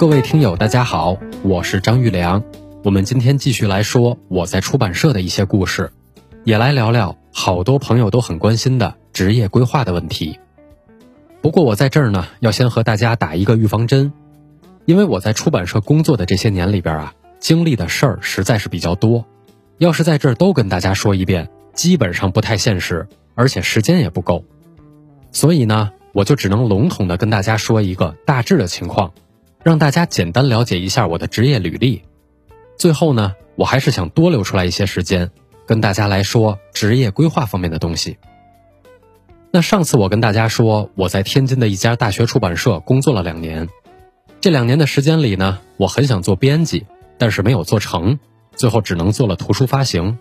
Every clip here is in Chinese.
各位听友，大家好，我是张玉良。我们今天继续来说我在出版社的一些故事，也来聊聊好多朋友都很关心的职业规划的问题。不过我在这儿呢，要先和大家打一个预防针，因为我在出版社工作的这些年里边啊，经历的事儿实在是比较多，要是在这儿都跟大家说一遍，基本上不太现实，而且时间也不够。所以呢，我就只能笼统的跟大家说一个大致的情况，让大家简单了解一下我的职业履历。最后呢，我还是想多留出来一些时间，跟大家来说职业规划方面的东西。那上次我跟大家说，我在天津的一家大学出版社工作了两年，这两年的时间里呢，我很想做编辑，但是没有做成，最后只能做了图书发行。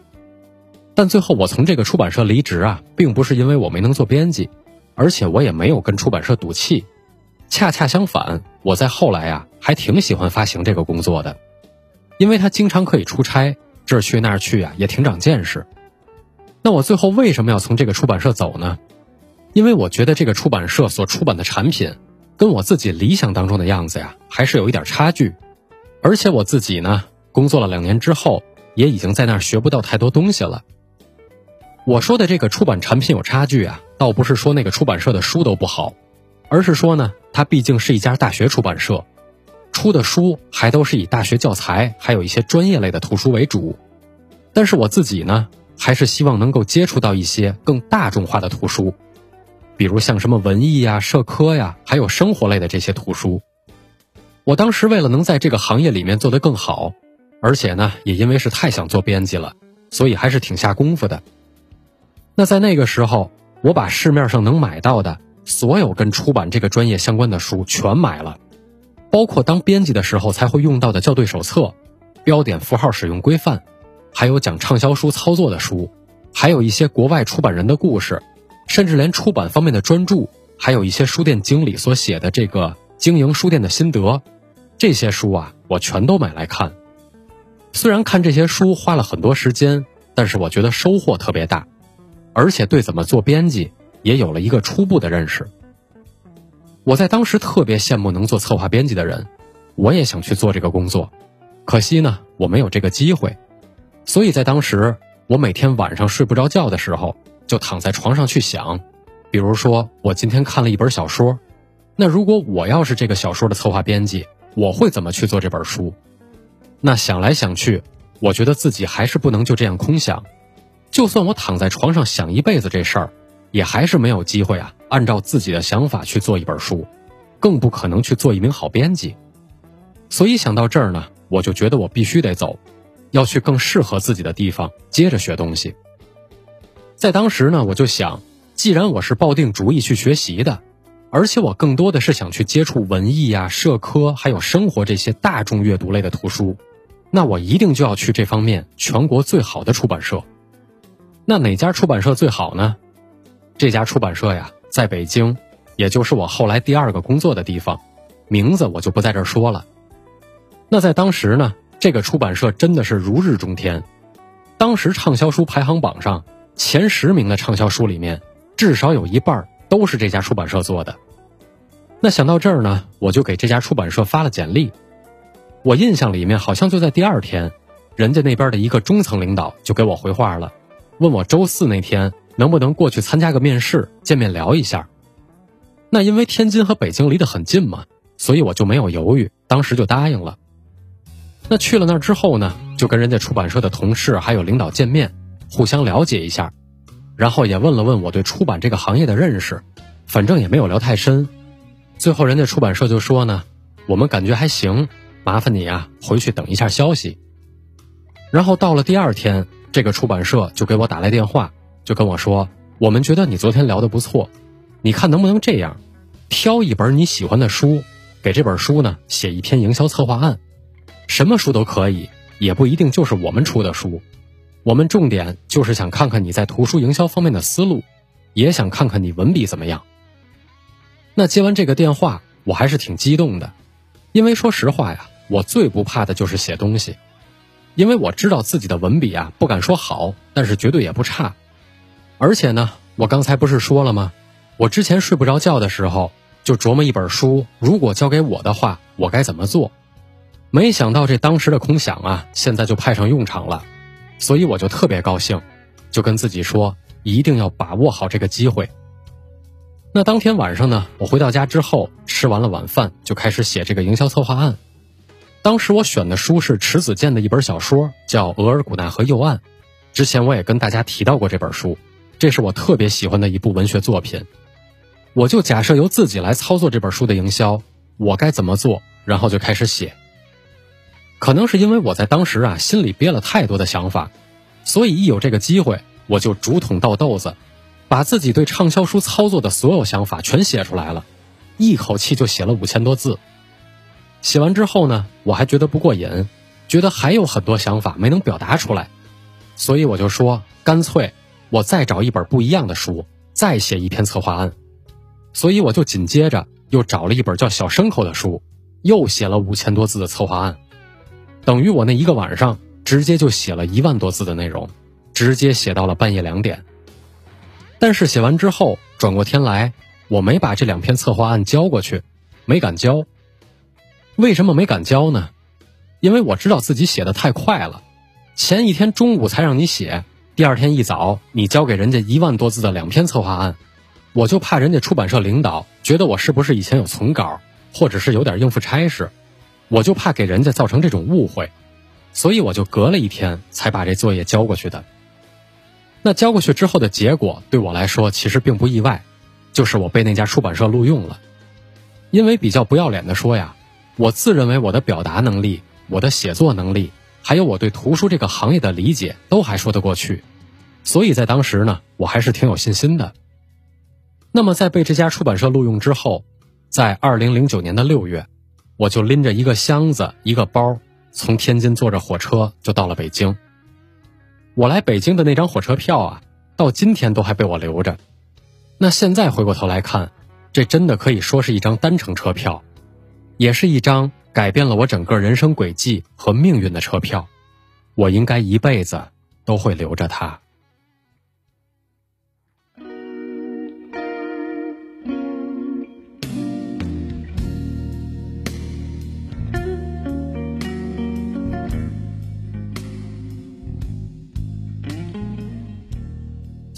但最后我从这个出版社离职啊，并不是因为我没能做编辑。而且我也没有跟出版社赌气，恰恰相反，我在后来呀还挺喜欢发行这个工作的，因为他经常可以出差，这儿去那儿去啊，也挺长见识。那我最后为什么要从这个出版社走呢？因为我觉得这个出版社所出版的产品，跟我自己理想当中的样子呀，还是有一点差距。而且我自己呢，工作了两年之后，也已经在那儿学不到太多东西了。我说的这个出版产品有差距啊。倒不是说那个出版社的书都不好，而是说呢，它毕竟是一家大学出版社，出的书还都是以大学教材，还有一些专业类的图书为主。但是我自己呢，还是希望能够接触到一些更大众化的图书，比如像什么文艺呀、社科呀，还有生活类的这些图书。我当时为了能在这个行业里面做得更好，而且呢，也因为是太想做编辑了，所以还是挺下功夫的。那在那个时候。我把市面上能买到的所有跟出版这个专业相关的书全买了，包括当编辑的时候才会用到的校对手册、标点符号使用规范，还有讲畅销书操作的书，还有一些国外出版人的故事，甚至连出版方面的专著，还有一些书店经理所写的这个经营书店的心得，这些书啊，我全都买来看。虽然看这些书花了很多时间，但是我觉得收获特别大。而且对怎么做编辑也有了一个初步的认识。我在当时特别羡慕能做策划编辑的人，我也想去做这个工作，可惜呢我没有这个机会。所以在当时，我每天晚上睡不着觉的时候，就躺在床上去想，比如说我今天看了一本小说，那如果我要是这个小说的策划编辑，我会怎么去做这本书？那想来想去，我觉得自己还是不能就这样空想。就算我躺在床上想一辈子这事儿，也还是没有机会啊！按照自己的想法去做一本书，更不可能去做一名好编辑。所以想到这儿呢，我就觉得我必须得走，要去更适合自己的地方接着学东西。在当时呢，我就想，既然我是抱定主意去学习的，而且我更多的是想去接触文艺啊、社科还有生活这些大众阅读类的图书，那我一定就要去这方面全国最好的出版社。那哪家出版社最好呢？这家出版社呀，在北京，也就是我后来第二个工作的地方，名字我就不在这儿说了。那在当时呢，这个出版社真的是如日中天，当时畅销书排行榜上前十名的畅销书里面，至少有一半都是这家出版社做的。那想到这儿呢，我就给这家出版社发了简历。我印象里面好像就在第二天，人家那边的一个中层领导就给我回话了。问我周四那天能不能过去参加个面试，见面聊一下。那因为天津和北京离得很近嘛，所以我就没有犹豫，当时就答应了。那去了那儿之后呢，就跟人家出版社的同事还有领导见面，互相了解一下，然后也问了问我对出版这个行业的认识，反正也没有聊太深。最后人家出版社就说呢，我们感觉还行，麻烦你啊回去等一下消息。然后到了第二天。这个出版社就给我打来电话，就跟我说：“我们觉得你昨天聊的不错，你看能不能这样，挑一本你喜欢的书，给这本书呢写一篇营销策划案，什么书都可以，也不一定就是我们出的书。我们重点就是想看看你在图书营销方面的思路，也想看看你文笔怎么样。”那接完这个电话，我还是挺激动的，因为说实话呀，我最不怕的就是写东西。因为我知道自己的文笔啊，不敢说好，但是绝对也不差。而且呢，我刚才不是说了吗？我之前睡不着觉的时候，就琢磨一本书，如果交给我的话，我该怎么做？没想到这当时的空想啊，现在就派上用场了，所以我就特别高兴，就跟自己说，一定要把握好这个机会。那当天晚上呢，我回到家之后，吃完了晚饭，就开始写这个营销策划案。当时我选的书是迟子建的一本小说，叫《额尔古纳河右岸》。之前我也跟大家提到过这本书，这是我特别喜欢的一部文学作品。我就假设由自己来操作这本书的营销，我该怎么做，然后就开始写。可能是因为我在当时啊心里憋了太多的想法，所以一有这个机会，我就竹筒倒豆子，把自己对畅销书操作的所有想法全写出来了，一口气就写了五千多字。写完之后呢，我还觉得不过瘾，觉得还有很多想法没能表达出来，所以我就说，干脆我再找一本不一样的书，再写一篇策划案。所以我就紧接着又找了一本叫《小牲口》的书，又写了五千多字的策划案，等于我那一个晚上直接就写了一万多字的内容，直接写到了半夜两点。但是写完之后，转过天来，我没把这两篇策划案交过去，没敢交。为什么没敢交呢？因为我知道自己写的太快了，前一天中午才让你写，第二天一早你交给人家一万多字的两篇策划案，我就怕人家出版社领导觉得我是不是以前有存稿，或者是有点应付差事，我就怕给人家造成这种误会，所以我就隔了一天才把这作业交过去的。那交过去之后的结果对我来说其实并不意外，就是我被那家出版社录用了，因为比较不要脸的说呀。我自认为我的表达能力、我的写作能力，还有我对图书这个行业的理解，都还说得过去，所以在当时呢，我还是挺有信心的。那么在被这家出版社录用之后，在二零零九年的六月，我就拎着一个箱子、一个包，从天津坐着火车就到了北京。我来北京的那张火车票啊，到今天都还被我留着。那现在回过头来看，这真的可以说是一张单程车票。也是一张改变了我整个人生轨迹和命运的车票，我应该一辈子都会留着它。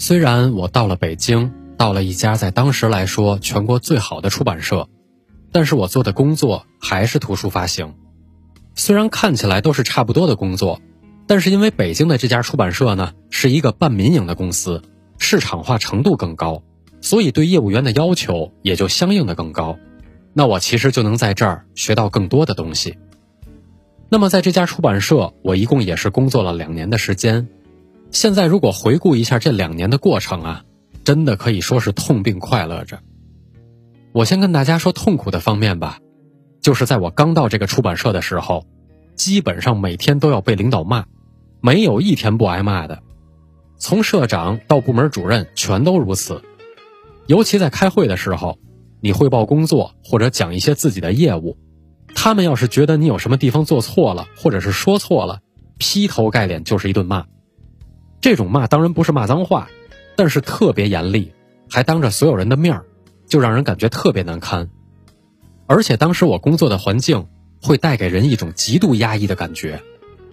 虽然我到了北京，到了一家在当时来说全国最好的出版社。但是我做的工作还是图书发行，虽然看起来都是差不多的工作，但是因为北京的这家出版社呢是一个半民营的公司，市场化程度更高，所以对业务员的要求也就相应的更高。那我其实就能在这儿学到更多的东西。那么在这家出版社，我一共也是工作了两年的时间。现在如果回顾一下这两年的过程啊，真的可以说是痛并快乐着。我先跟大家说痛苦的方面吧，就是在我刚到这个出版社的时候，基本上每天都要被领导骂，没有一天不挨骂的，从社长到部门主任全都如此。尤其在开会的时候，你汇报工作或者讲一些自己的业务，他们要是觉得你有什么地方做错了或者是说错了，劈头盖脸就是一顿骂。这种骂当然不是骂脏话，但是特别严厉，还当着所有人的面儿。就让人感觉特别难堪，而且当时我工作的环境会带给人一种极度压抑的感觉，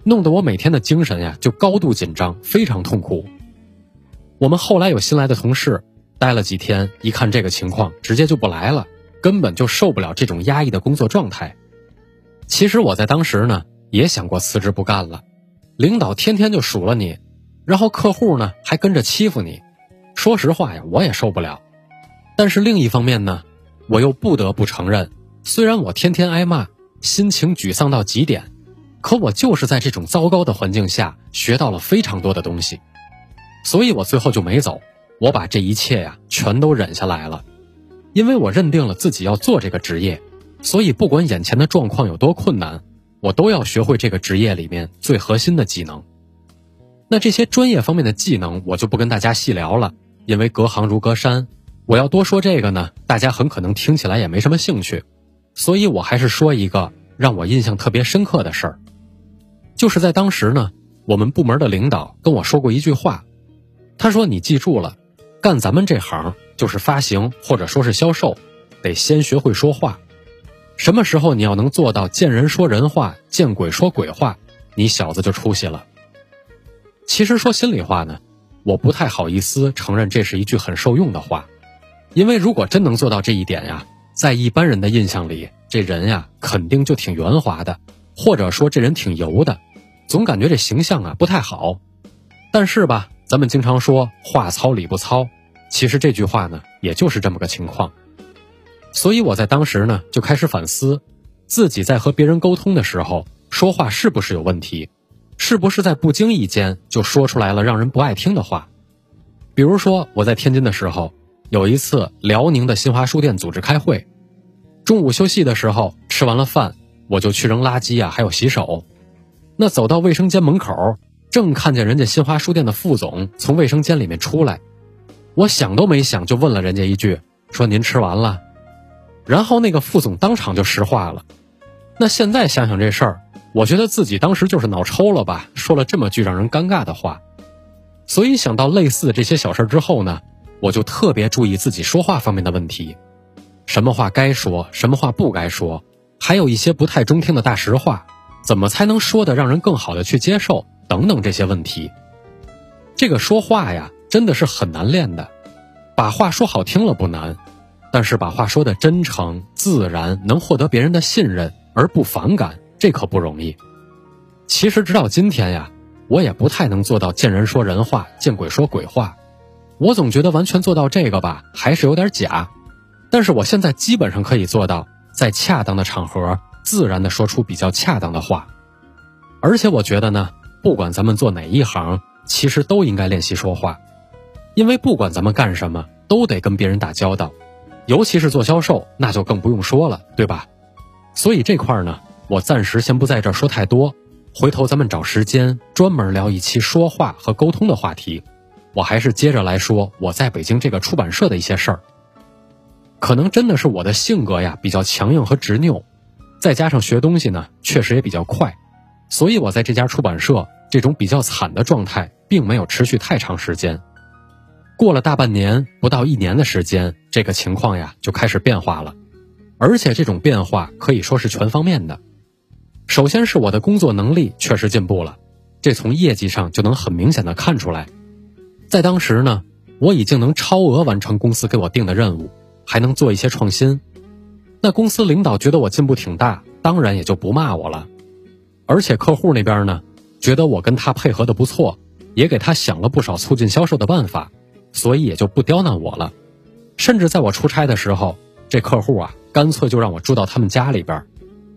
弄得我每天的精神呀就高度紧张，非常痛苦。我们后来有新来的同事，待了几天，一看这个情况，直接就不来了，根本就受不了这种压抑的工作状态。其实我在当时呢也想过辞职不干了，领导天天就数落你，然后客户呢还跟着欺负你，说实话呀，我也受不了。但是另一方面呢，我又不得不承认，虽然我天天挨骂，心情沮丧到极点，可我就是在这种糟糕的环境下学到了非常多的东西，所以我最后就没走，我把这一切呀全都忍下来了，因为我认定了自己要做这个职业，所以不管眼前的状况有多困难，我都要学会这个职业里面最核心的技能。那这些专业方面的技能我就不跟大家细聊了，因为隔行如隔山。我要多说这个呢，大家很可能听起来也没什么兴趣，所以我还是说一个让我印象特别深刻的事儿，就是在当时呢，我们部门的领导跟我说过一句话，他说：“你记住了，干咱们这行就是发行或者说是销售，得先学会说话。什么时候你要能做到见人说人话，见鬼说鬼话，你小子就出息了。其实说心里话呢，我不太好意思承认这是一句很受用的话，因为如果真能做到这一点呀，在一般人的印象里，这人呀肯定就挺圆滑的，或者说这人挺油的，总感觉这形象啊不太好。但是吧，咱们经常说话糙理不糙，其实这句话呢，也就是这么个情况。所以我在当时呢，就开始反思，自己在和别人沟通的时候，说话是不是有问题，是不是在不经意间就说出来了让人不爱听的话。比如说我在天津的时候，有一次辽宁的新华书店组织开会，中午休息的时候，吃完了饭，我就去扔垃圾啊，还有洗手。那走到卫生间门口。正看见人家新华书店的副总从卫生间里面出来，我想都没想就问了人家一句，说您吃完了。然后那个副总当场就石化了。那现在想想这事儿，我觉得自己当时就是脑抽了吧，说了这么句让人尴尬的话。所以想到类似的这些小事之后呢，我就特别注意自己说话方面的问题，什么话该说，什么话不该说，还有一些不太中听的大实话，怎么才能说的让人更好的去接受。等等这些问题，这个说话呀，真的是很难练的。把话说好听了不难，但是把话说的真诚、自然，能获得别人的信任而不反感，这可不容易。其实直到今天呀，我也不太能做到见人说人话，见鬼说鬼话。我总觉得完全做到这个吧，还是有点假。但是我现在基本上可以做到，在恰当的场合，自然的说出比较恰当的话。而且我觉得呢。不管咱们做哪一行，其实都应该练习说话，因为不管咱们干什么，都得跟别人打交道，尤其是做销售，那就更不用说了，对吧？所以这块呢，我暂时先不在这儿说太多，回头咱们找时间专门聊一期说话和沟通的话题。我还是接着来说我在北京这个出版社的一些事儿。可能真的是我的性格呀比较强硬和执拗，再加上学东西呢，确实也比较快。所以，我在这家出版社这种比较惨的状态，并没有持续太长时间。过了大半年，不到一年的时间，这个情况呀就开始变化了，而且这种变化可以说是全方面的。首先是我的工作能力确实进步了，这从业绩上就能很明显的看出来。在当时呢，我已经能超额完成公司给我定的任务，还能做一些创新。那公司领导觉得我进步挺大，当然也就不骂我了。而且客户那边呢，觉得我跟他配合的不错，也给他想了不少促进销售的办法，所以也就不刁难我了。甚至在我出差的时候，这客户啊，干脆就让我住到他们家里边，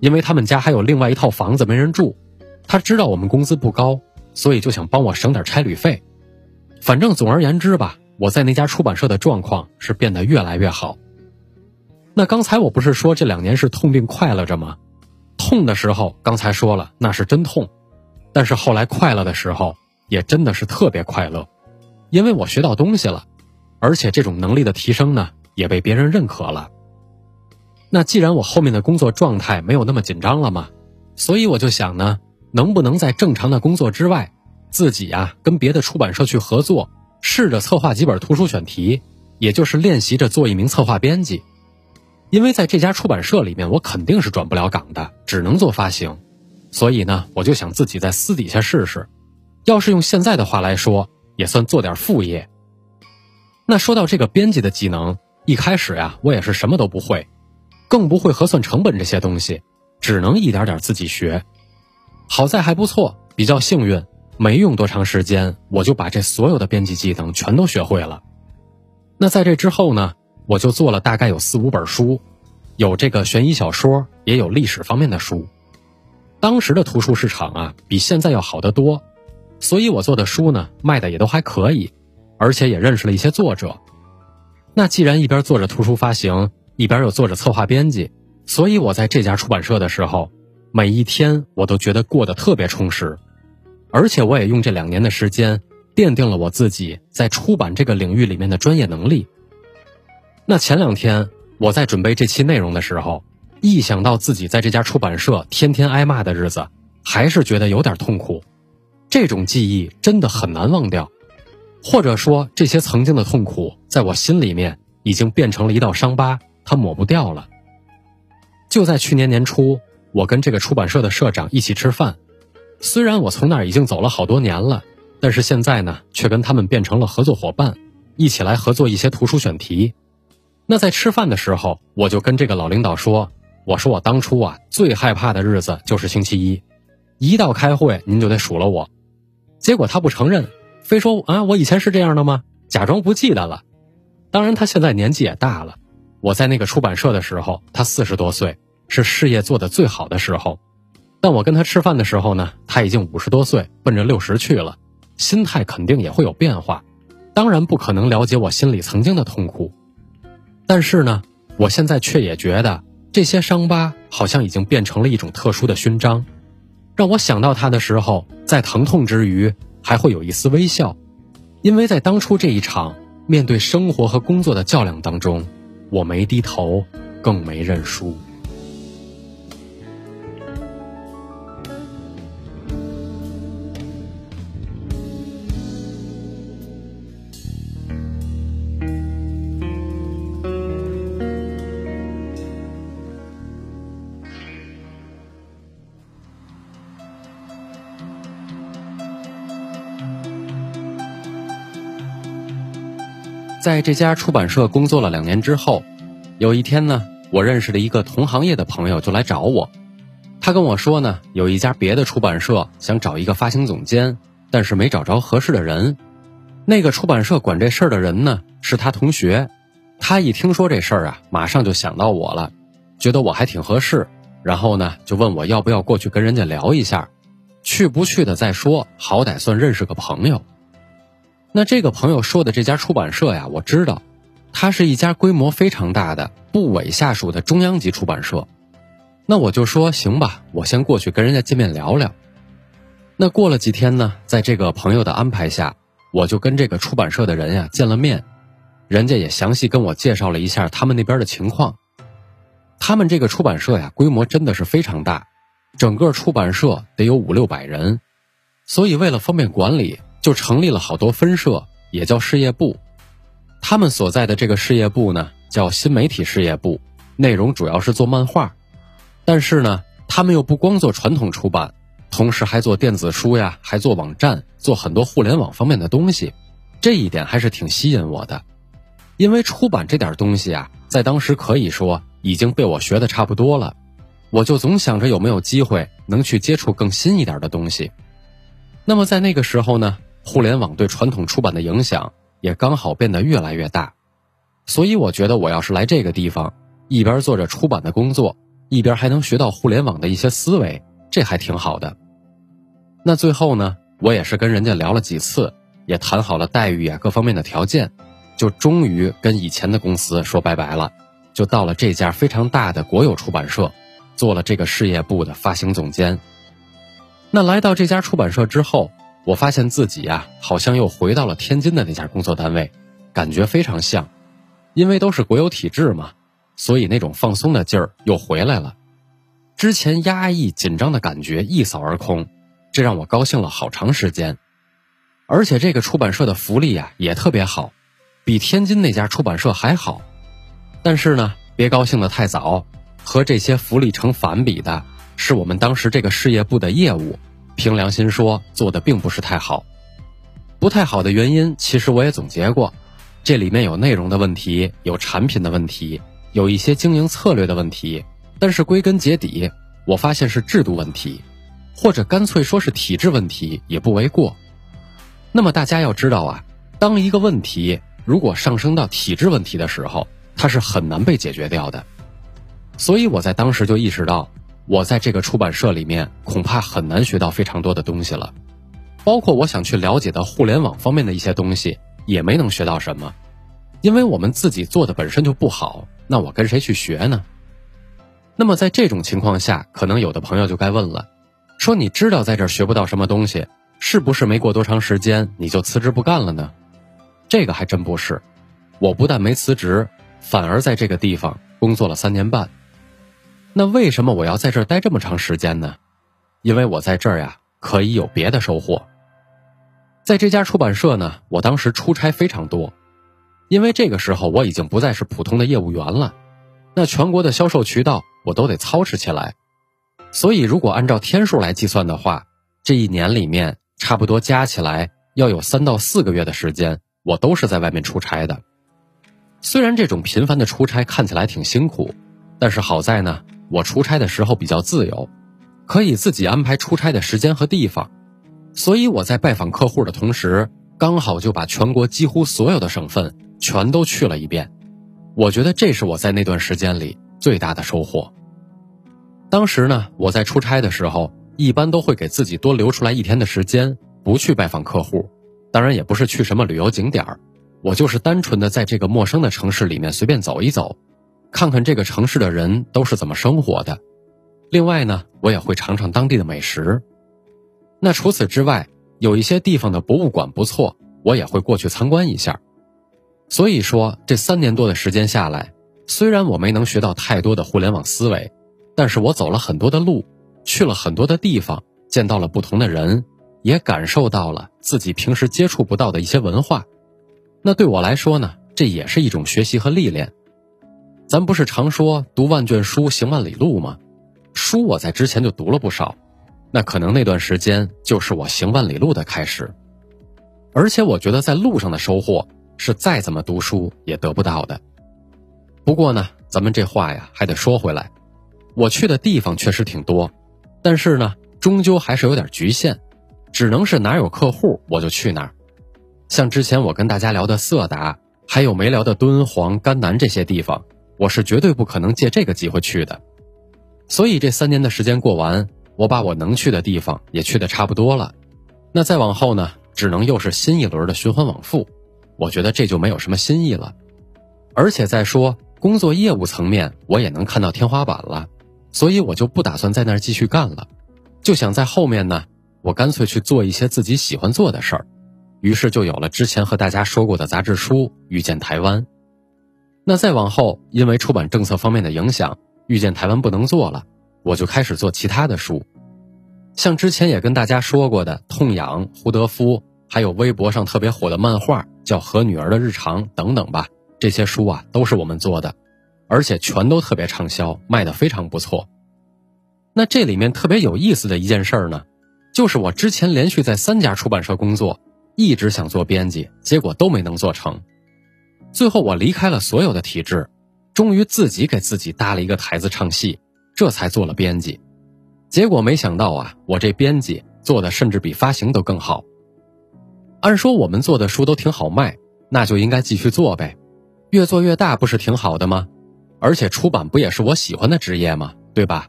因为他们家还有另外一套房子没人住。他知道我们工资不高，所以就想帮我省点差旅费。反正总而言之吧，我在那家出版社的状况是变得越来越好。那刚才我不是说这两年是痛并快乐着吗？痛的时候，刚才说了那是真痛，但是后来快乐的时候，也真的是特别快乐，因为我学到东西了，而且这种能力的提升呢，也被别人认可了。那既然我后面的工作状态没有那么紧张了嘛，所以我就想呢，能不能在正常的工作之外，自己呀跟别的出版社去合作，试着策划几本图书选题，也就是练习着做一名策划编辑。因为在这家出版社里面，我肯定是转不了岗的，只能做发行，所以呢，我就想自己在私底下试试。要是用现在的话来说，也算做点副业。那说到这个编辑的技能，一开始呀，我也是什么都不会，更不会核算成本这些东西，只能一点点自己学。好在还不错，比较幸运，没用多长时间，我就把这所有的编辑技能全都学会了。那在这之后呢？我就做了大概有四五本书，有这个悬疑小说，也有历史方面的书。当时的图书市场啊，比现在要好得多，所以我做的书呢，卖的也都还可以，而且也认识了一些作者。那既然一边做着图书发行，一边又做着策划编辑，所以我在这家出版社的时候，每一天我都觉得过得特别充实，而且我也用这两年的时间，奠定了我自己在出版这个领域里面的专业能力。那前两天我在准备这期内容的时候，一想到自己在这家出版社天天挨骂的日子，还是觉得有点痛苦。这种记忆真的很难忘掉，或者说这些曾经的痛苦，在我心里面已经变成了一道伤疤，它抹不掉了。就在去年年初，我跟这个出版社的社长一起吃饭，虽然我从那儿已经走了好多年了，但是现在呢，却跟他们变成了合作伙伴，一起来合作一些图书选题。那在吃饭的时候，我就跟这个老领导说：“我说我当初啊，最害怕的日子就是星期一，一到开会您就得数落我。”结果他不承认，非说啊，我以前是这样的吗？假装不记得了。当然，他现在年纪也大了。我在那个出版社的时候，他四十多岁，是事业做得最好的时候。但我跟他吃饭的时候呢，他已经五十多岁，奔着六十去了，心态肯定也会有变化。当然不可能了解我心里曾经的痛苦。但是呢，我现在却也觉得这些伤疤好像已经变成了一种特殊的勋章，让我想到他的时候，在疼痛之余还会有一丝微笑，因为在当初这一场面对生活和工作的较量当中，我没低头，更没认输。在这家出版社工作了两年之后，有一天呢，我认识了一个同行业的朋友，就来找我。他跟我说呢，有一家别的出版社想找一个发行总监，但是没找着合适的人。那个出版社管这事儿的人呢，是他同学。他一听说这事儿啊，马上就想到我了，觉得我还挺合适。然后呢，就问我要不要过去跟人家聊一下，去不去的再说，好歹算认识个朋友。那这个朋友说的这家出版社呀，我知道，它是一家规模非常大的部委下属的中央级出版社。那我就说行吧，我先过去跟人家见面聊聊。那过了几天呢，在这个朋友的安排下，我就跟这个出版社的人呀见了面，人家也详细跟我介绍了一下他们那边的情况。他们这个出版社呀，规模真的是非常大，整个出版社得有五六百人，所以为了方便管理。就成立了好多分社，也叫事业部。他们所在的这个事业部呢，叫新媒体事业部，内容主要是做漫画。但是呢，他们又不光做传统出版，同时还做电子书呀，还做网站，做很多互联网方面的东西。这一点还是挺吸引我的，因为出版这点东西啊，在当时可以说已经被我学的差不多了。我就总想着有没有机会能去接触更新一点的东西。那么在那个时候呢？互联网对传统出版的影响也刚好变得越来越大，所以我觉得我要是来这个地方，一边做着出版的工作，一边还能学到互联网的一些思维，这还挺好的。那最后呢，我也是跟人家聊了几次，也谈好了待遇啊各方面的条件，就终于跟以前的公司说拜拜了，就到了这家非常大的国有出版社，做了这个事业部的发行总监。那来到这家出版社之后。我发现自己呀，好像又回到了天津的那家工作单位，感觉非常像，因为都是国有体制嘛，所以那种放松的劲儿又回来了。之前压抑紧张的感觉一扫而空，这让我高兴了好长时间。而且这个出版社的福利呀也特别好，比天津那家出版社还好。但是呢，别高兴的太早，和这些福利成反比的是我们当时这个事业部的业务。凭良心说，做的并不是太好。不太好的原因，其实我也总结过，这里面有内容的问题，有产品的问题，有一些经营策略的问题。但是归根结底，我发现是制度问题，或者干脆说是体制问题也不为过。那么大家要知道啊，当一个问题如果上升到体制问题的时候，它是很难被解决掉的。所以我在当时就意识到。我在这个出版社里面恐怕很难学到非常多的东西了，包括我想去了解的互联网方面的一些东西，也没能学到什么，因为我们自己做的本身就不好，那我跟谁去学呢？那么在这种情况下，可能有的朋友就该问了，说你知道在这儿学不到什么东西，是不是没过多长时间你就辞职不干了呢？这个还真不是，我不但没辞职，反而在这个地方工作了三年半。那为什么我要在这儿待这么长时间呢？因为我在这儿呀，可以有别的收获。在这家出版社呢，我当时出差非常多，因为这个时候我已经不再是普通的业务员了，那全国的销售渠道我都得操持起来。所以，如果按照天数来计算的话，这一年里面差不多加起来要有三到四个月的时间，我都是在外面出差的。虽然这种频繁的出差看起来挺辛苦，但是好在呢，我出差的时候比较自由，可以自己安排出差的时间和地方，所以我在拜访客户的同时，刚好就把全国几乎所有的省份全都去了一遍。我觉得这是我在那段时间里最大的收获。当时呢，我在出差的时候，一般都会给自己多留出来一天的时间，不去拜访客户，当然也不是去什么旅游景点。我就是单纯的在这个陌生的城市里面随便走一走，看看这个城市的人都是怎么生活的。另外呢，我也会尝尝当地的美食。那除此之外，有一些地方的博物馆不错，我也会过去参观一下。所以说，这三年多的时间下来，虽然我没能学到太多的互联网思维，但是我走了很多的路，去了很多的地方，见到了不同的人，也感受到了自己平时接触不到的一些文化。那对我来说呢，这也是一种学习和历练。咱不是常说读万卷书，行万里路吗？书我在之前就读了不少，那可能那段时间就是我行万里路的开始。而且我觉得在路上的收获是再怎么读书也得不到的。不过呢，咱们这话呀还得说回来，我去的地方确实挺多，但是呢，终究还是有点局限，只能是哪有客户我就去哪儿。像之前我跟大家聊的色达，还有没聊的敦煌、甘南这些地方，我是绝对不可能借这个机会去的。所以这三年的时间过完，我把我能去的地方也去的差不多了。那再往后呢，只能又是新一轮的循环往复。我觉得这就没有什么新意了。而且再说工作业务层面，我也能看到天花板了，所以我就不打算在那儿继续干了，就想在后面呢，我干脆去做一些自己喜欢做的事儿。于是就有了之前和大家说过的杂志书《遇见台湾》。那再往后，因为出版政策方面的影响，《遇见台湾》不能做了，我就开始做其他的书，像之前也跟大家说过的《痛痒》、胡德夫，还有微博上特别火的漫画叫《和女儿的日常》等等吧。这些书啊都是我们做的，而且全都特别畅销，卖的非常不错。那这里面特别有意思的一件事呢，就是我之前连续在三家出版社工作。一直想做编辑，结果都没能做成。最后我离开了所有的体制，终于自己给自己搭了一个台子唱戏，这才做了编辑。结果没想到啊，我这编辑做的甚至比发行都更好。按说我们做的书都挺好卖，那就应该继续做呗，越做越大不是挺好的吗？而且出版不也是我喜欢的职业吗？对吧？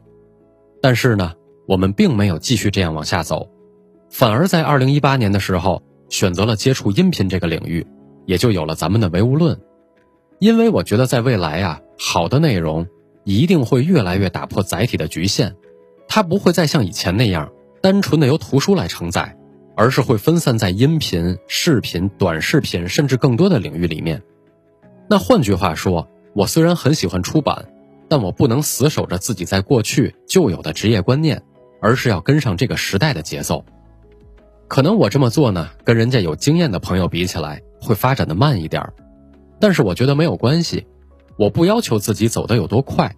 但是呢，我们并没有继续这样往下走，反而在二零一八年的时候。选择了接触音频这个领域，也就有了咱们的唯物论。因为我觉得在未来啊，好的内容一定会越来越打破载体的局限，它不会再像以前那样单纯的由图书来承载，而是会分散在音频、视频、短视频甚至更多的领域里面。那换句话说，我虽然很喜欢出版，但我不能死守着自己在过去就有的职业观念，而是要跟上这个时代的节奏。可能我这么做呢，跟人家有经验的朋友比起来，会发展的慢一点儿，但是我觉得没有关系，我不要求自己走得有多快，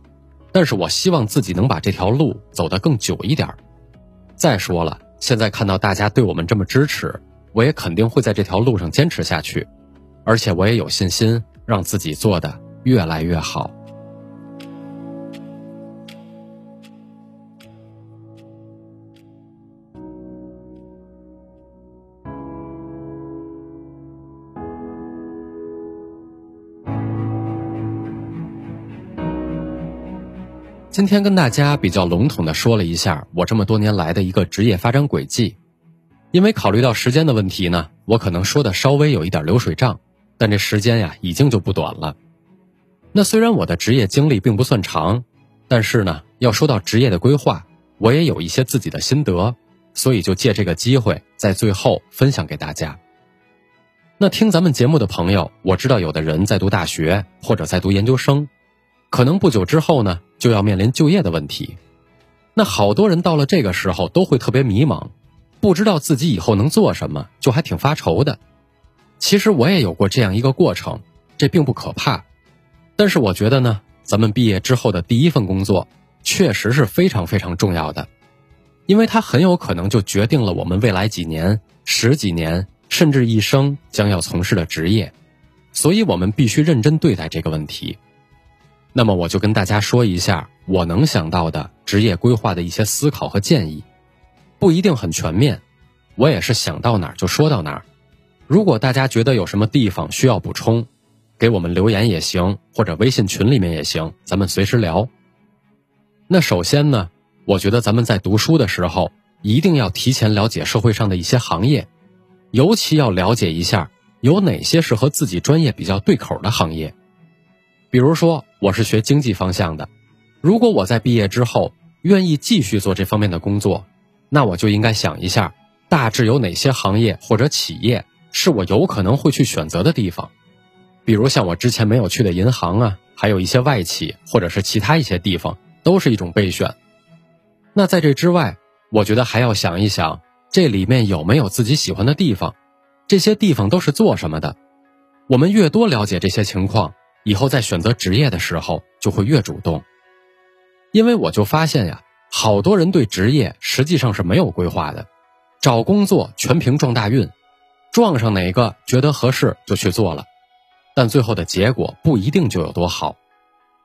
但是我希望自己能把这条路走得更久一点儿。再说了，现在看到大家对我们这么支持，我也肯定会在这条路上坚持下去，而且我也有信心让自己做的越来越好。今天跟大家比较笼统的说了一下我这么多年来的一个职业发展轨迹，因为考虑到时间的问题呢，我可能说的稍微有一点流水账，但这时间呀已经就不短了。那虽然我的职业经历并不算长，但是呢，要说到职业的规划，我也有一些自己的心得，所以就借这个机会在最后分享给大家。那听咱们节目的朋友，我知道有的人在读大学或者在读研究生。可能不久之后呢，就要面临就业的问题。那好多人到了这个时候都会特别迷茫，不知道自己以后能做什么，就还挺发愁的。其实我也有过这样一个过程，这并不可怕。但是我觉得呢，咱们毕业之后的第一份工作，确实是非常非常重要的，因为它很有可能就决定了我们未来几年、十几年，甚至一生将要从事的职业，所以我们必须认真对待这个问题。那么，我就跟大家说一下我能想到的职业规划的一些思考和建议，不一定很全面，我也是想到哪儿就说到哪儿。如果大家觉得有什么地方需要补充，给我们留言也行，或者微信群里面也行，咱们随时聊。那首先呢，我觉得咱们在读书的时候，一定要提前了解社会上的一些行业，尤其要了解一下有哪些是和自己专业比较对口的行业。比如说，我是学经济方向的，如果我在毕业之后愿意继续做这方面的工作，那我就应该想一下，大致有哪些行业或者企业。是我有可能会去选择的地方，比如像我之前没有去的银行啊，还有一些外企或者是其他一些地方，都是一种备选。那在这之外，我觉得还要想一想，这里面有没有自己喜欢的地方，这些地方都是做什么的。我们越多了解这些情况，以后在选择职业的时候就会越主动。因为我就发现呀，好多人对职业实际上是没有规划的，找工作全凭撞大运。撞上哪个觉得合适就去做了，但最后的结果不一定就有多好，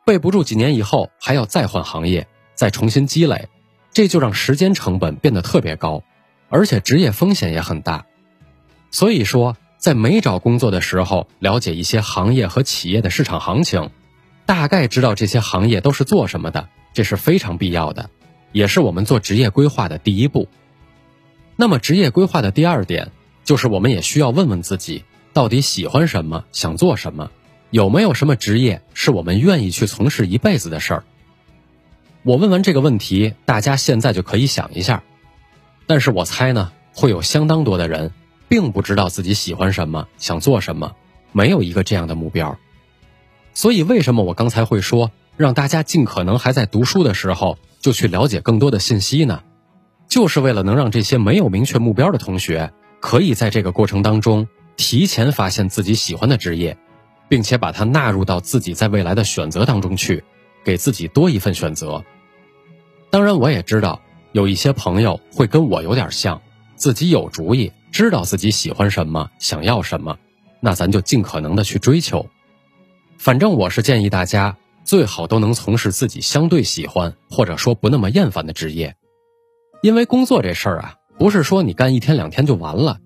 备不住几年以后还要再换行业，再重新积累，这就让时间成本变得特别高，而且职业风险也很大。所以说，在没找工作的时候，了解一些行业和企业的市场行情，大概知道这些行业都是做什么的，这是非常必要的，也是我们做职业规划的第一步。那么，职业规划的第二点。就是我们也需要问问自己，到底喜欢什么，想做什么，有没有什么职业是我们愿意去从事一辈子的事儿？我问完这个问题，大家现在就可以想一下。但是我猜呢，会有相当多的人并不知道自己喜欢什么，想做什么，没有一个这样的目标。所以，为什么我刚才会说让大家尽可能还在读书的时候就去了解更多的信息呢？就是为了能让这些没有明确目标的同学。可以在这个过程当中提前发现自己喜欢的职业，并且把它纳入到自己在未来的选择当中去，给自己多一份选择。当然，我也知道有一些朋友会跟我有点像，自己有主意，知道自己喜欢什么，想要什么，那咱就尽可能的去追求。反正我是建议大家最好都能从事自己相对喜欢或者说不那么厌烦的职业，因为工作这事儿啊。不是说你干一天两天就完了，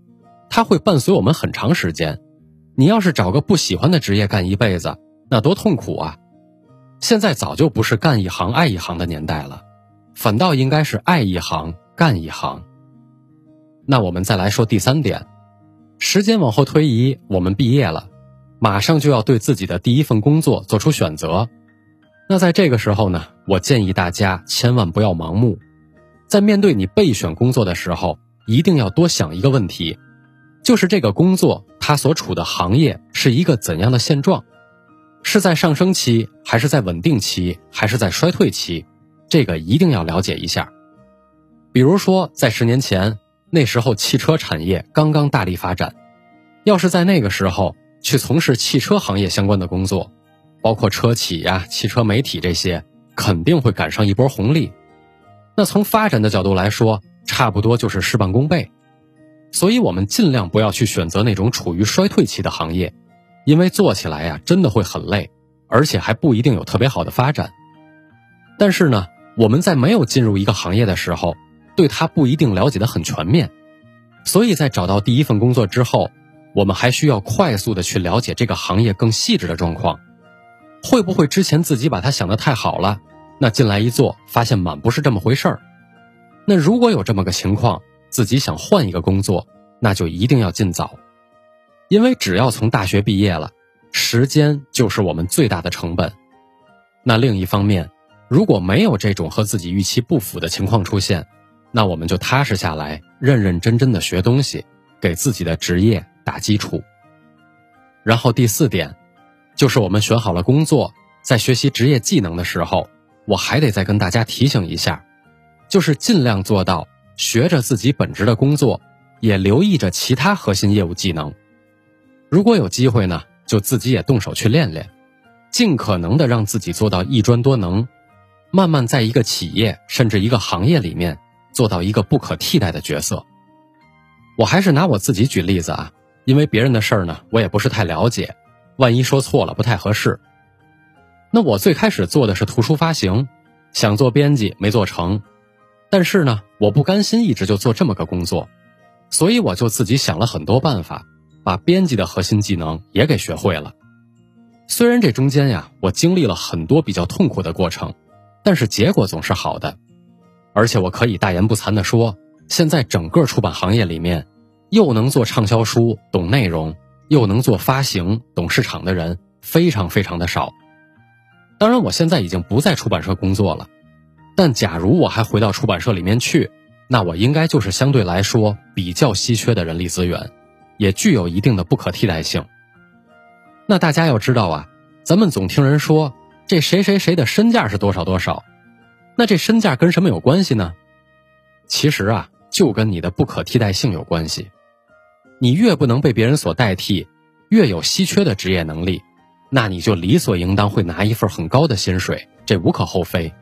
它会伴随我们很长时间。你要是找个不喜欢的职业干一辈子，那多痛苦啊！现在早就不是干一行爱一行的年代了，反倒应该是爱一行干一行。那我们再来说第三点，时间往后推移，我们毕业了，马上就要对自己的第一份工作做出选择。那在这个时候呢，我建议大家千万不要盲目。在面对你备选工作的时候，一定要多想一个问题，就是这个工作它所处的行业是一个怎样的现状，是在上升期，还是在稳定期，还是在衰退期？这个一定要了解一下。比如说，在十年前，那时候汽车产业刚刚大力发展，要是在那个时候去从事汽车行业相关的工作，包括车企呀、汽车媒体这些，肯定会赶上一波红利。那从发展的角度来说，差不多就是事半功倍，所以我们尽量不要去选择那种处于衰退期的行业，因为做起来呀真的会很累，而且还不一定有特别好的发展。但是呢，我们在没有进入一个行业的时候，对他不一定了解的很全面，所以在找到第一份工作之后，我们还需要快速的去了解这个行业更细致的状况，会不会之前自己把它想的太好了？那进来一做，发现满不是这么回事儿。那如果有这么个情况，自己想换一个工作，那就一定要尽早，因为只要从大学毕业了，时间就是我们最大的成本。那另一方面，如果没有这种和自己预期不符的情况出现，那我们就踏实下来，认认真真的学东西，给自己的职业打基础。然后第四点，就是我们选好了工作，在学习职业技能的时候。我还得再跟大家提醒一下，就是尽量做到学着自己本职的工作，也留意着其他核心业务技能。如果有机会呢，就自己也动手去练练。尽可能的让自己做到一专多能，慢慢在一个企业甚至一个行业里面做到一个不可替代的角色。我还是拿我自己举例子啊，因为别人的事儿呢，我也不是太了解，万一说错了不太合适。那我最开始做的是图书发行，想做编辑没做成，但是呢，我不甘心一直就做这么个工作，所以我就自己想了很多办法，把编辑的核心技能也给学会了。虽然这中间呀，我经历了很多比较痛苦的过程，但是结果总是好的，而且我可以大言不惭地说。现在整个出版行业里面，又能做畅销书、懂内容，又能做发行、懂市场的人，非常非常的少。当然，我现在已经不在出版社工作了，但假如我还回到出版社里面去，那我应该就是相对来说比较稀缺的人力资源，也具有一定的不可替代性。那大家要知道啊，咱们总听人说这谁谁谁的身价是多少多少，那这身价跟什么有关系呢？其实啊。就跟你的不可替代性有关系，你越不能被别人所代替，越有稀缺的职业能力，那你就理所应当会拿一份很高的薪水，这无可厚非。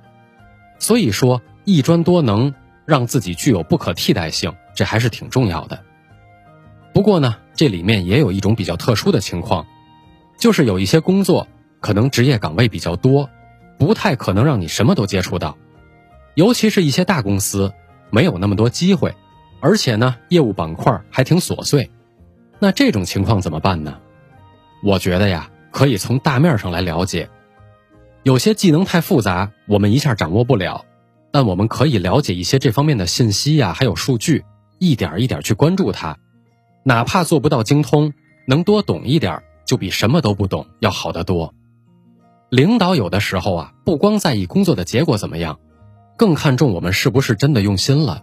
所以说，一专多能，让自己具有不可替代性，这还是挺重要的。不过呢，这里面也有一种比较特殊的情况，就是有一些工作可能职业岗位比较多，不太可能让你什么都接触到，尤其是一些大公司。没有那么多机会，而且呢，业务板块还挺琐碎。那这种情况怎么办呢？我觉得呀，可以从大面上来了解。有些技能太复杂，我们一下掌握不了，但我们可以了解一些这方面的信息呀，还有数据，一点一点去关注它。哪怕做不到精通，能多懂一点，就比什么都不懂要好得多。领导有的时候啊，不光在意工作的结果怎么样。更看重我们是不是真的用心了。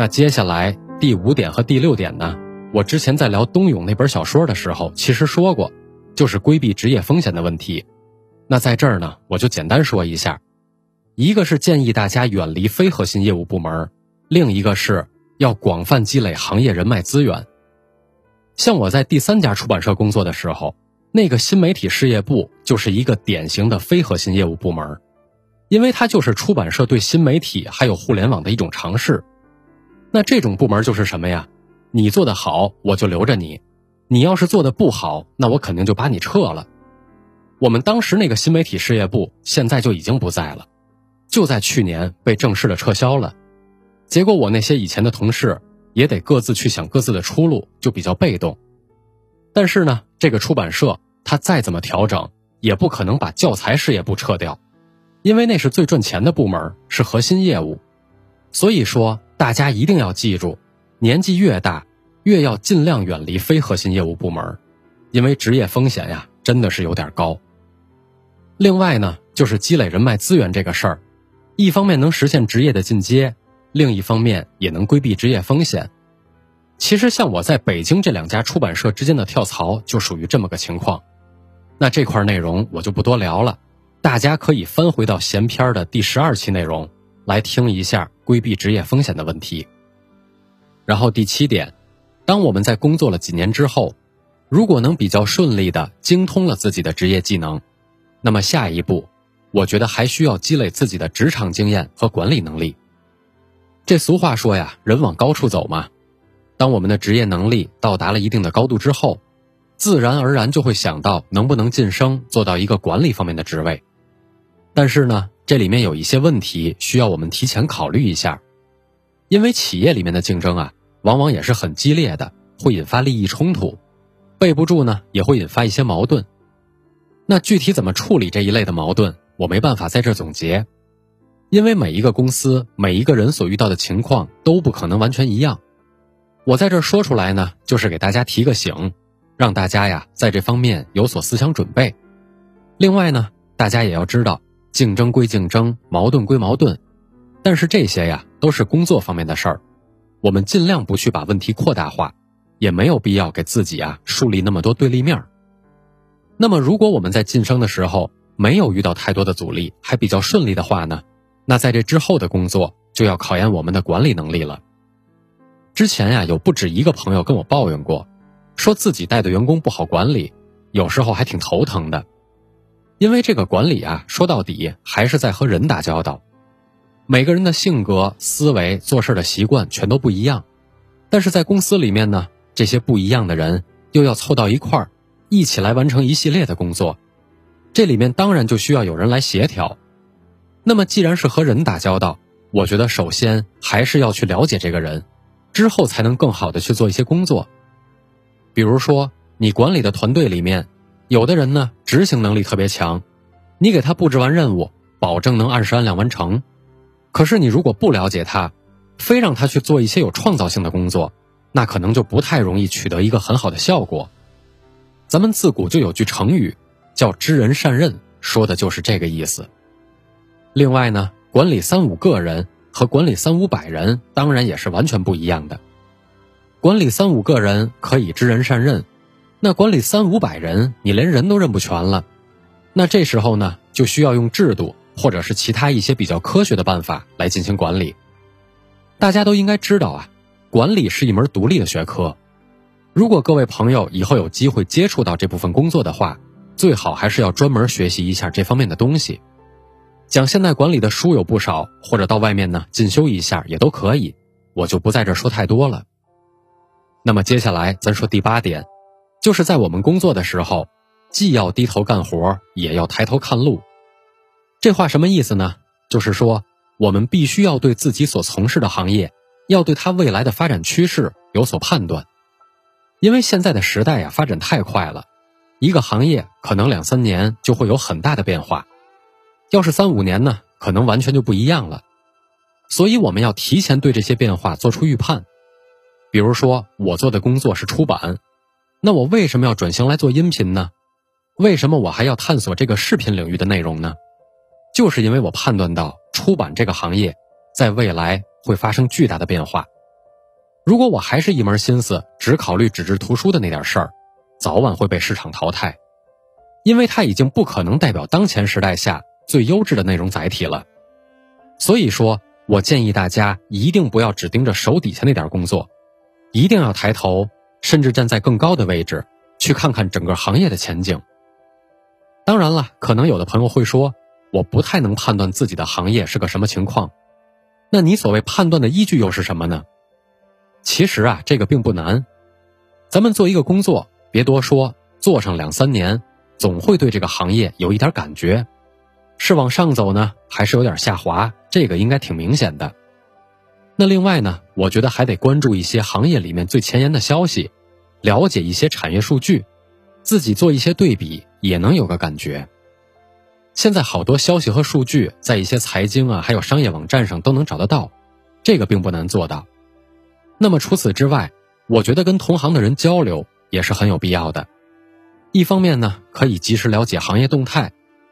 那接下来第五点和第六点呢？我之前在聊冬泳那本小说的时候，其实说过，就是规避职业风险的问题。那在这儿呢，我就简单说一下，一个是建议大家远离非核心业务部门，另一个是要广泛积累行业人脉资源。像我在第三家出版社工作的时候，那个新媒体事业部就是一个典型的非核心业务部门，因为它就是出版社对新媒体还有互联网的一种尝试。那这种部门就是什么呀？你做的好，我就留着你；你要是做的不好，那我肯定就把你撤了。我们当时那个新媒体事业部现在就已经不在了，就在去年被正式的撤销了。结果我那些以前的同事也得各自去想各自的出路，就比较被动。但是呢，这个出版社它再怎么调整，也不可能把教材事业部撤掉，因为那是最赚钱的部门，是核心业务。所以说。大家一定要记住，年纪越大，越要尽量远离非核心业务部门，因为职业风险呀，真的是有点高。另外呢，就是积累人脉资源这个事儿，一方面能实现职业的进阶，另一方面也能规避职业风险。其实像我在北京这两家出版社之间的跳槽，就属于这么个情况。那这块内容我就不多聊了，大家可以翻回到闲篇的第十二期内容。来听一下规避职业风险的问题。然后第七点，当我们在工作了几年之后，如果能比较顺利的精通了自己的职业技能，那么下一步，我觉得还需要积累自己的职场经验和管理能力。这俗话说呀，人往高处走嘛。当我们的职业能力到达了一定的高度之后，自然而然就会想到能不能晋升，做到一个管理方面的职位。但是呢？这里面有一些问题需要我们提前考虑一下，因为企业里面的竞争啊，往往也是很激烈的，会引发利益冲突，备不住呢也会引发一些矛盾。那具体怎么处理这一类的矛盾，我没办法在这总结，因为每一个公司、每一个人所遇到的情况都不可能完全一样。我在这说出来呢，就是给大家提个醒，让大家呀在这方面有所思想准备。另外呢，大家也要知道，竞争归竞争，矛盾归矛盾，但是这些呀都是工作方面的事儿，我们尽量不去把问题扩大化，也没有必要给自己啊树立那么多对立面。那么，如果我们在晋升的时候没有遇到太多的阻力，还比较顺利的话呢，那在这之后的工作就要考验我们的管理能力了。之前呀，有不止一个朋友跟我抱怨过，说自己带的员工不好管理，有时候还挺头疼的。因为这个管理啊，说到底还是在和人打交道，每个人的性格、思维、做事的习惯全都不一样，但是在公司里面呢，这些不一样的人又要凑到一块儿。一起来完成一系列的工作，这里面当然就需要有人来协调。那么，既然是和人打交道，我觉得首先还是要去了解这个人，之后才能更好的去做一些工作。比如说，你管理的团队里面，有的人呢执行能力特别强，你给他布置完任务，保证能按时按量完成。可是你如果不了解他，非让他去做一些有创造性的工作，那可能就不太容易取得一个很好的效果。咱们自古就有句成语，叫知人善任，说的就是这个意思。另外呢，管理三五个人和管理三五百人，当然也是完全不一样的。管理三五个人可以知人善任，那管理三五百人，你连人都认不全了，那这时候呢，就需要用制度或者是其他一些比较科学的办法来进行管理。大家都应该知道啊，管理是一门独立的学科。如果各位朋友以后有机会接触到这部分工作的话，最好还是要专门学习一下这方面的东西。讲现代管理的书有不少，或者到外面呢进修一下也都可以，我就不在这说太多了。那么接下来咱说第八点，就是在我们工作的时候，既要低头干活，也要抬头看路。这话什么意思呢？就是说我们必须要对自己所从事的行业，要对它未来的发展趋势有所判断。因为现在的时代呀发展太快了，一个行业可能两三年就会有很大的变化，要是三五年呢，可能完全就不一样了。所以我们要提前对这些变化做出预判。比如说，我做的工作是出版，那我为什么要转型来做音频呢？为什么我还要探索这个视频领域的内容呢？就是因为我判断到出版这个行业在未来会发生巨大的变化。如果我还是一门心思只考虑纸质图书的那点事儿，早晚会被市场淘汰，因为它已经不可能代表当前时代下最优质的内容载体了。所以说，我建议大家一定不要只盯着手底下那点工作，一定要抬头，甚至站在更高的位置去看看整个行业的前景。当然了，可能有的朋友会说，我不太能判断自己的行业是个什么情况，那你所谓判断的依据又是什么呢？其实啊，这个并不难。咱们做一个工作，别多说，做上两三年，总会对这个行业有一点感觉，是往上走呢，还是有点下滑？这个应该挺明显的。那另外呢，我觉得还得关注一些行业里面最前沿的消息，了解一些产业数据，自己做一些对比，也能有个感觉。现在好多消息和数据，在一些财经啊，还有商业网站上都能找得到，这个并不难做到。那么除此之外，我觉得跟同行的人交流也是很有必要的。一方面呢，可以及时了解行业动态；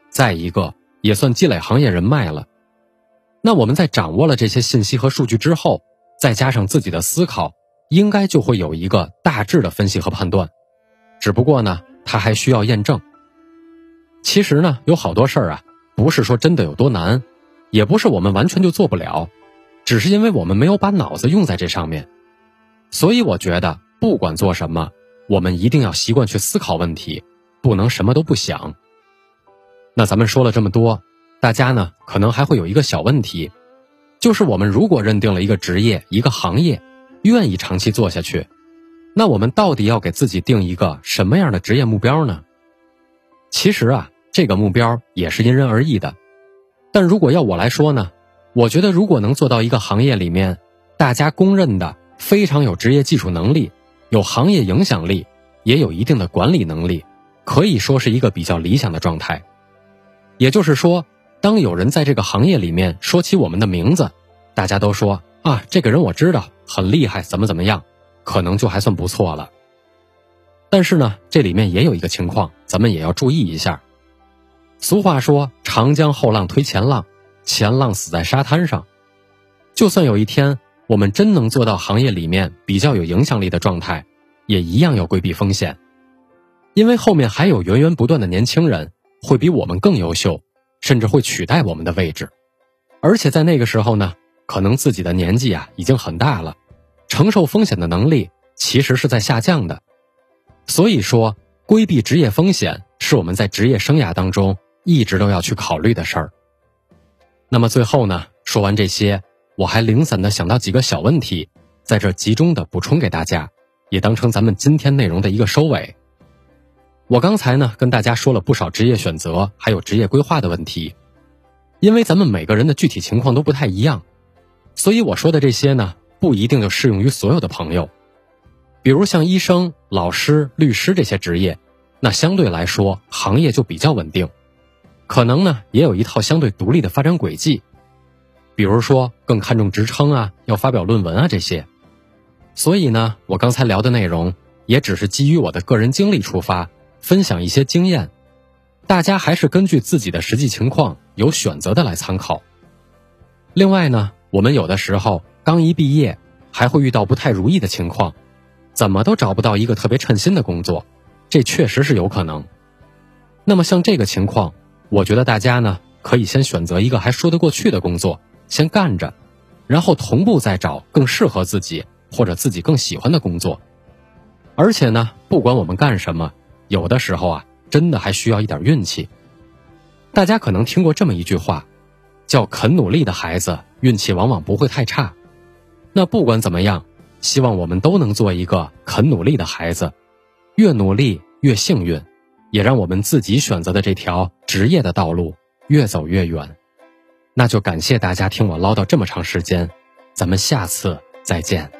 再一个，也算积累行业人脉了。那我们在掌握了这些信息和数据之后，再加上自己的思考，应该就会有一个大致的分析和判断。只不过呢，它还需要验证。其实呢，有好多事儿啊，不是说真的有多难，也不是我们完全就做不了，只是因为我们没有把脑子用在这上面。所以我觉得，不管做什么，我们一定要习惯去思考问题，不能什么都不想。那咱们说了这么多，大家呢可能还会有一个小问题，就是我们如果认定了一个职业、一个行业，愿意长期做下去，那我们到底要给自己定一个什么样的职业目标呢？其实啊，这个目标也是因人而异的。但如果要我来说呢，我觉得如果能做到一个行业里面大家公认的。非常有职业技术能力，有行业影响力，也有一定的管理能力，可以说是一个比较理想的状态。也就是说，当有人在这个行业里面说起我们的名字，大家都说啊，这个人我知道，很厉害，怎么怎么样，可能就还算不错了。但是呢，这里面也有一个情况，咱们也要注意一下。俗话说：“长江后浪推前浪，前浪死在沙滩上。”就算有一天我们真能做到行业里面比较有影响力的状态，也一样要规避风险，因为后面还有源源不断的年轻人会比我们更优秀，甚至会取代我们的位置。而且在那个时候呢，可能自己的年纪啊已经很大了，承受风险的能力其实是在下降的。所以说，规避职业风险是我们在职业生涯当中一直都要去考虑的事儿。那么最后呢，说完这些，我还零散的想到几个小问题，在这集中的补充给大家，也当成咱们今天内容的一个收尾。我刚才呢跟大家说了不少职业选择还有职业规划的问题，因为咱们每个人的具体情况都不太一样，所以我说的这些呢不一定就适用于所有的朋友。比如像医生、老师、律师这些职业，那相对来说行业就比较稳定，可能呢也有一套相对独立的发展轨迹。比如说更看重职称啊，要发表论文啊这些。所以呢，我刚才聊的内容也只是基于我的个人经历出发，分享一些经验，大家还是根据自己的实际情况有选择的来参考。另外呢，我们有的时候刚一毕业，还会遇到不太如意的情况。怎么都找不到一个特别称心的工作，这确实是有可能。那么像这个情况，我觉得大家呢可以先选择一个还说得过去的工作，先干着，然后同步再找更适合自己或者自己更喜欢的工作。而且呢，不管我们干什么，有的时候啊，真的还需要一点运气。大家可能听过这么一句话，叫“肯努力的孩子运气往往不会太差”。那不管怎么样。希望我们都能做一个肯努力的孩子，越努力越幸运，也让我们自己选择的这条职业的道路越走越远。那就感谢大家听我唠叨这么长时间，咱们下次再见。